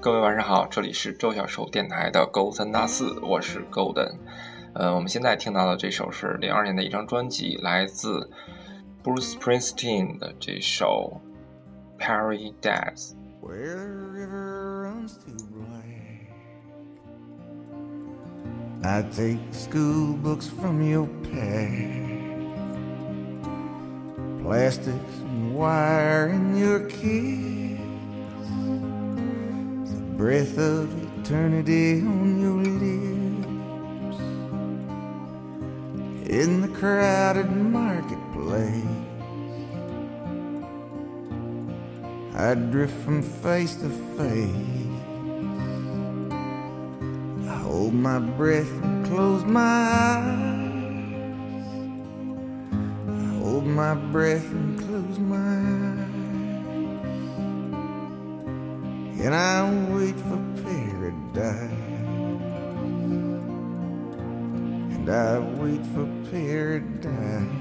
各位晚上好，这里是周小寿电台的勾三搭四，我是 Golden。呃，我们现在听到的这首是零二年的一张专辑，来自 Bruce Springsteen 的这首《Paradise》。I take school books from your pack, plastics and wire in your kiss the breath of eternity on your lips in the crowded marketplace. I drift from face to face. Hold my breath and close my eyes. I hold my breath and close my eyes. And I wait for paradise. And I wait for paradise.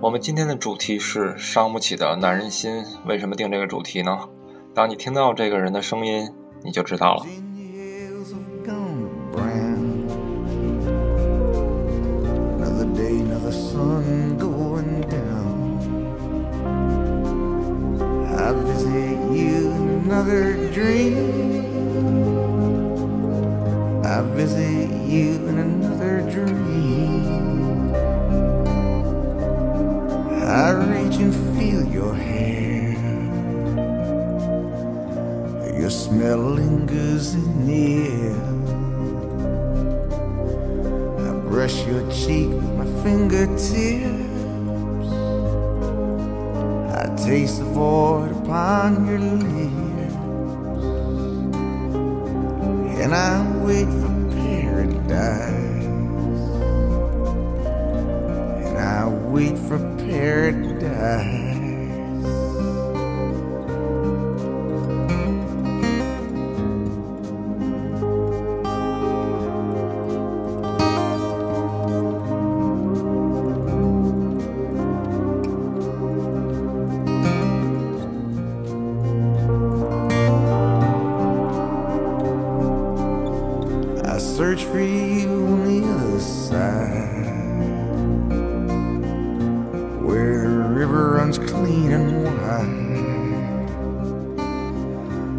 我们今天的主题是伤不起的男人心。为什么定这个主题呢？当你听到这个人的声音，你就知道了。I reach and feel your hair. Your smell lingers in the air. I brush your cheek with my fingertips. I taste the void upon your lips. and I wait for paradise. For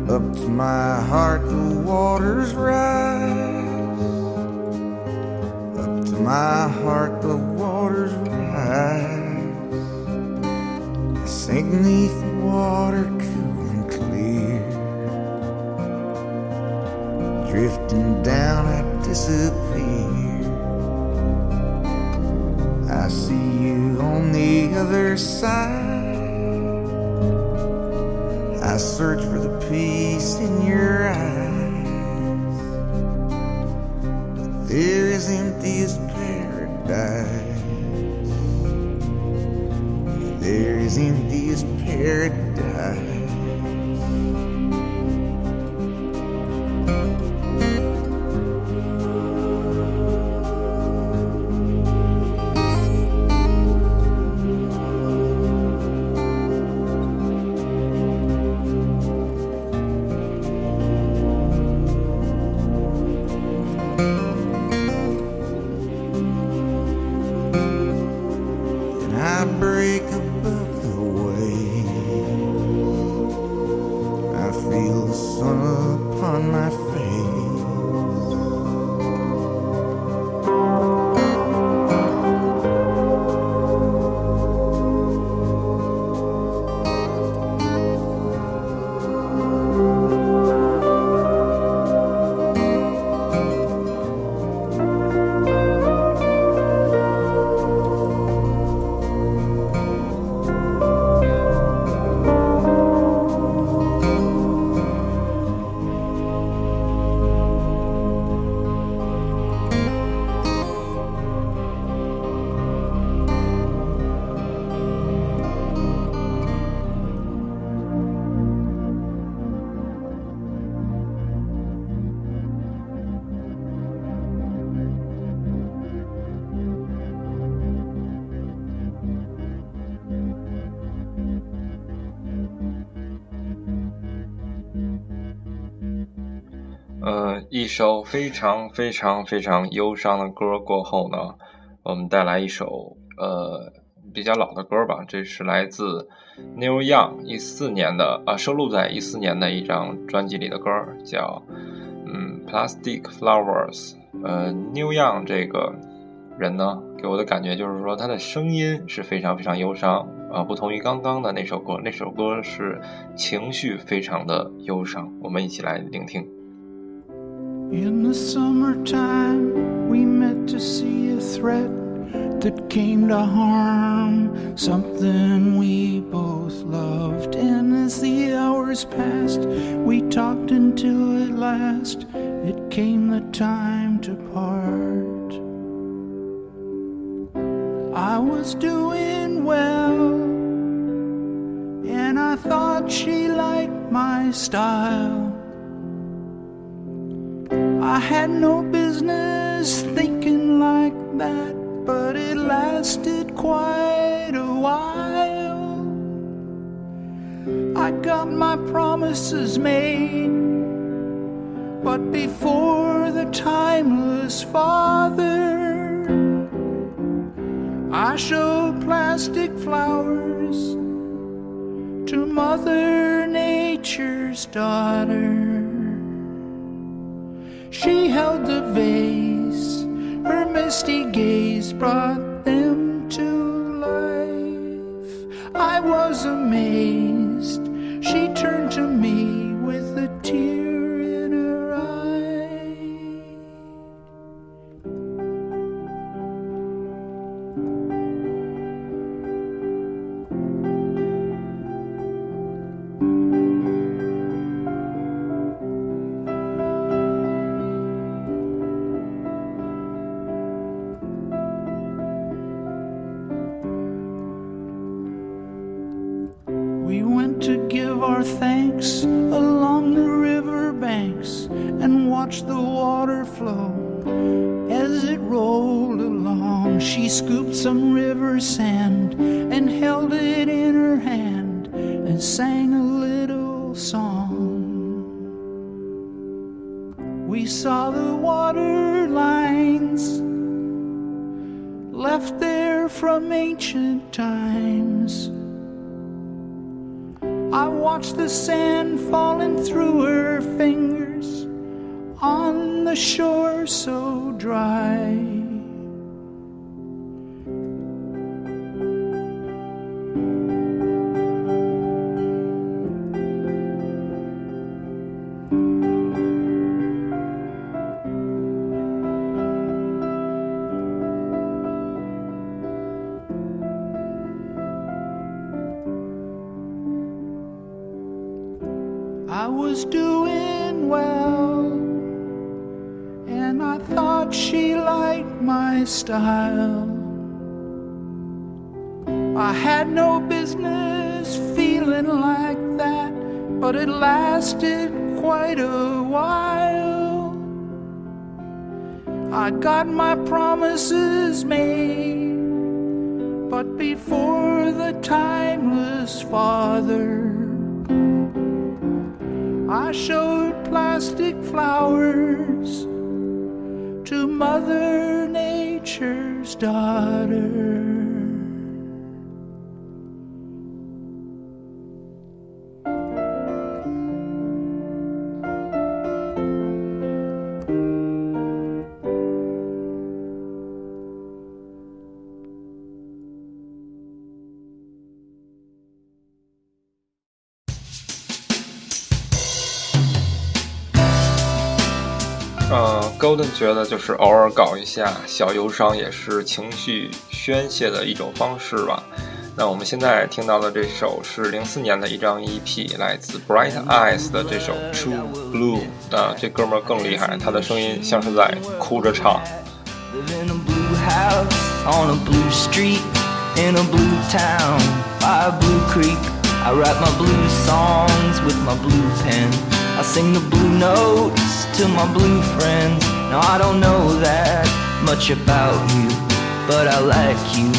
up to my heart the waters rise up to my heart the waters rise I sink neath the water cool and clear drifting down at disappear. I see you on the other side. Search for the peace in your eyes. But there is empty as paradise. There is empty as paradise. 一首非常非常非常忧伤的歌过后呢，我们带来一首呃比较老的歌吧。这是来自 Neil Young 一四年的啊，收录在一四年的一张专辑里的歌，叫嗯 Plastic Flowers。呃，Neil Young 这个人呢，给我的感觉就是说他的声音是非常非常忧伤啊，不同于刚刚的那首歌，那首歌是情绪非常的忧伤。我们一起来聆听。In the summertime, we met to see a threat that came to harm something we both loved. And as the hours passed, we talked until at last it came the time to part. I was doing well, and I thought she liked my style. I had no business thinking like that, but it lasted quite a while. I got my promises made, but before the timeless father, I showed plastic flowers to Mother Nature's daughter. She held the vase, her misty gaze brought and watched the water flow as it rolled along. She scooped some river sand and held it in her hand and sang a little song. We saw the water lines left there from ancient times. I watched the sand falling through her fingers the shore so dry. She liked my style. I had no business feeling like that, but it lasted quite a while. I got my promises made, but before the timeless father. I showed plastic flowers Mother Nature's daughter. Golden 觉得就是偶尔搞一下小忧伤，也是情绪宣泄的一种方式吧。那我们现在听到的这首是零四年的一张 EP，来自 Bright Eyes 的这首 True Blue。那这哥们儿更厉害，他的声音像是在哭着唱。Live in a blue house on a blue street in a blue town by a blue creek. I write my blue songs with my blue pen. I sing the blue notes to my blue friends. Now I don't know that much about you, but I like you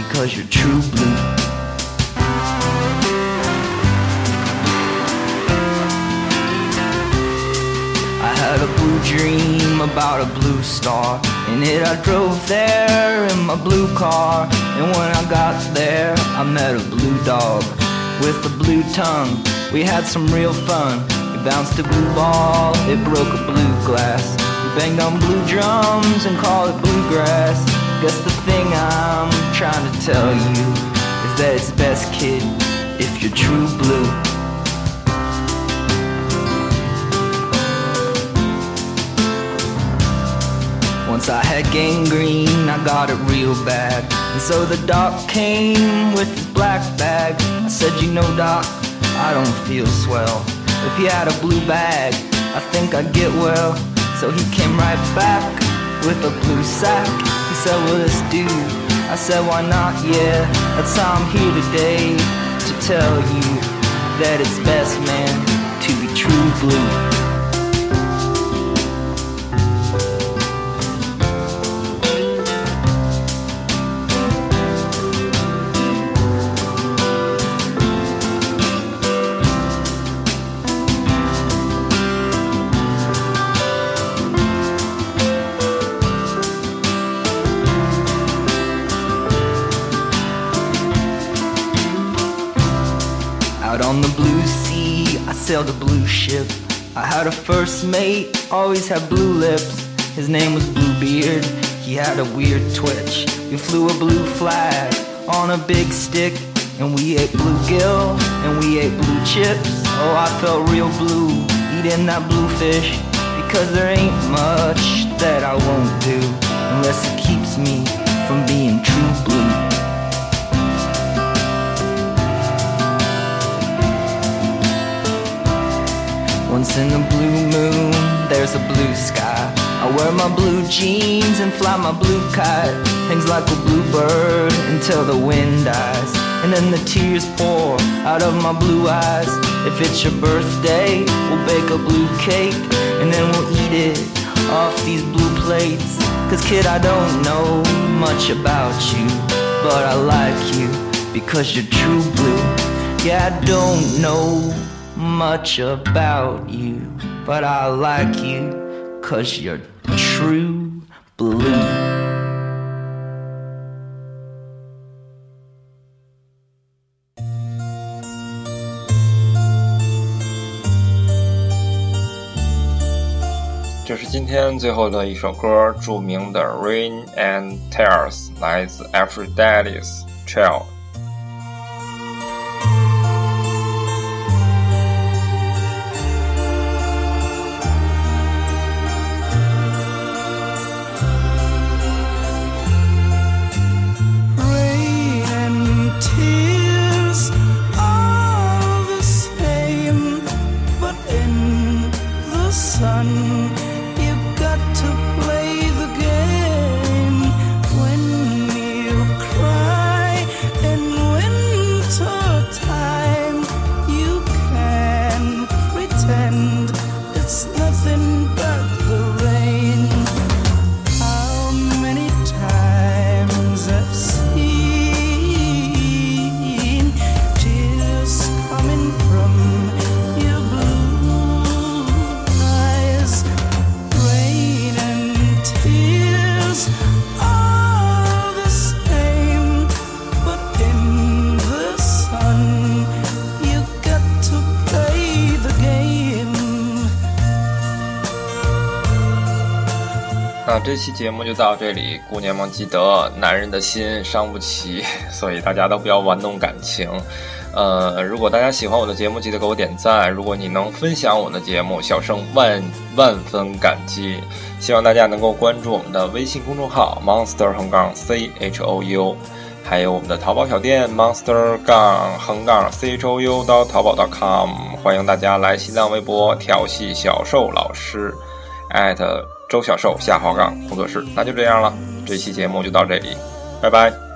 because you're true blue. I had a blue dream about a blue star. In it I drove there in my blue car. And when I got there, I met a blue dog with a blue tongue. We had some real fun. Bounced a blue ball, it broke a blue glass. We banged on blue drums and called it bluegrass. Guess the thing I'm trying to tell you is that it's best, kid, if you're true blue. Once I had gangrene, I got it real bad. And so the doc came with his black bag. I said, You know, doc, I don't feel swell. If he had a blue bag, I think I'd get well. So he came right back with a blue sack. He said, Well, this dude. I said, Why not? Yeah, that's how I'm here today to tell you that it's best, man, to be true blue. On the blue sea, I sailed a blue ship. I had a first mate, always had blue lips. His name was Bluebeard, he had a weird twitch. We flew a blue flag on a big stick, and we ate bluegill, and we ate blue chips. Oh, I felt real blue eating that blue fish, because there ain't much that I won't do unless jeans and fly my blue kite. Things like a blue bird until the wind dies. And then the tears pour out of my blue eyes. If it's your birthday, we'll bake a blue cake. And then we'll eat it off these blue plates. Cause kid, I don't know much about you. But I like you because you're true blue. Yeah, I don't know much about you, but I like you cause you're true blue. 这是今天最后的一首歌，着名的《Rain and Tears》，来自 Aphrodite's Child。 那这期节目就到这里，姑娘们记得，男人的心伤不起，所以大家都不要玩弄感情。呃，如果大家喜欢我的节目，记得给我点赞。如果你能分享我的节目，小生万万分感激。希望大家能够关注我们的微信公众号 monster 横杠 c h o u，还有我们的淘宝小店 monster 杠横杠 c h o u 到淘宝 .com，欢迎大家来新浪微博调戏小兽老师。周小瘦下滑杠工作室，那就这样了，这期节目就到这里，拜拜。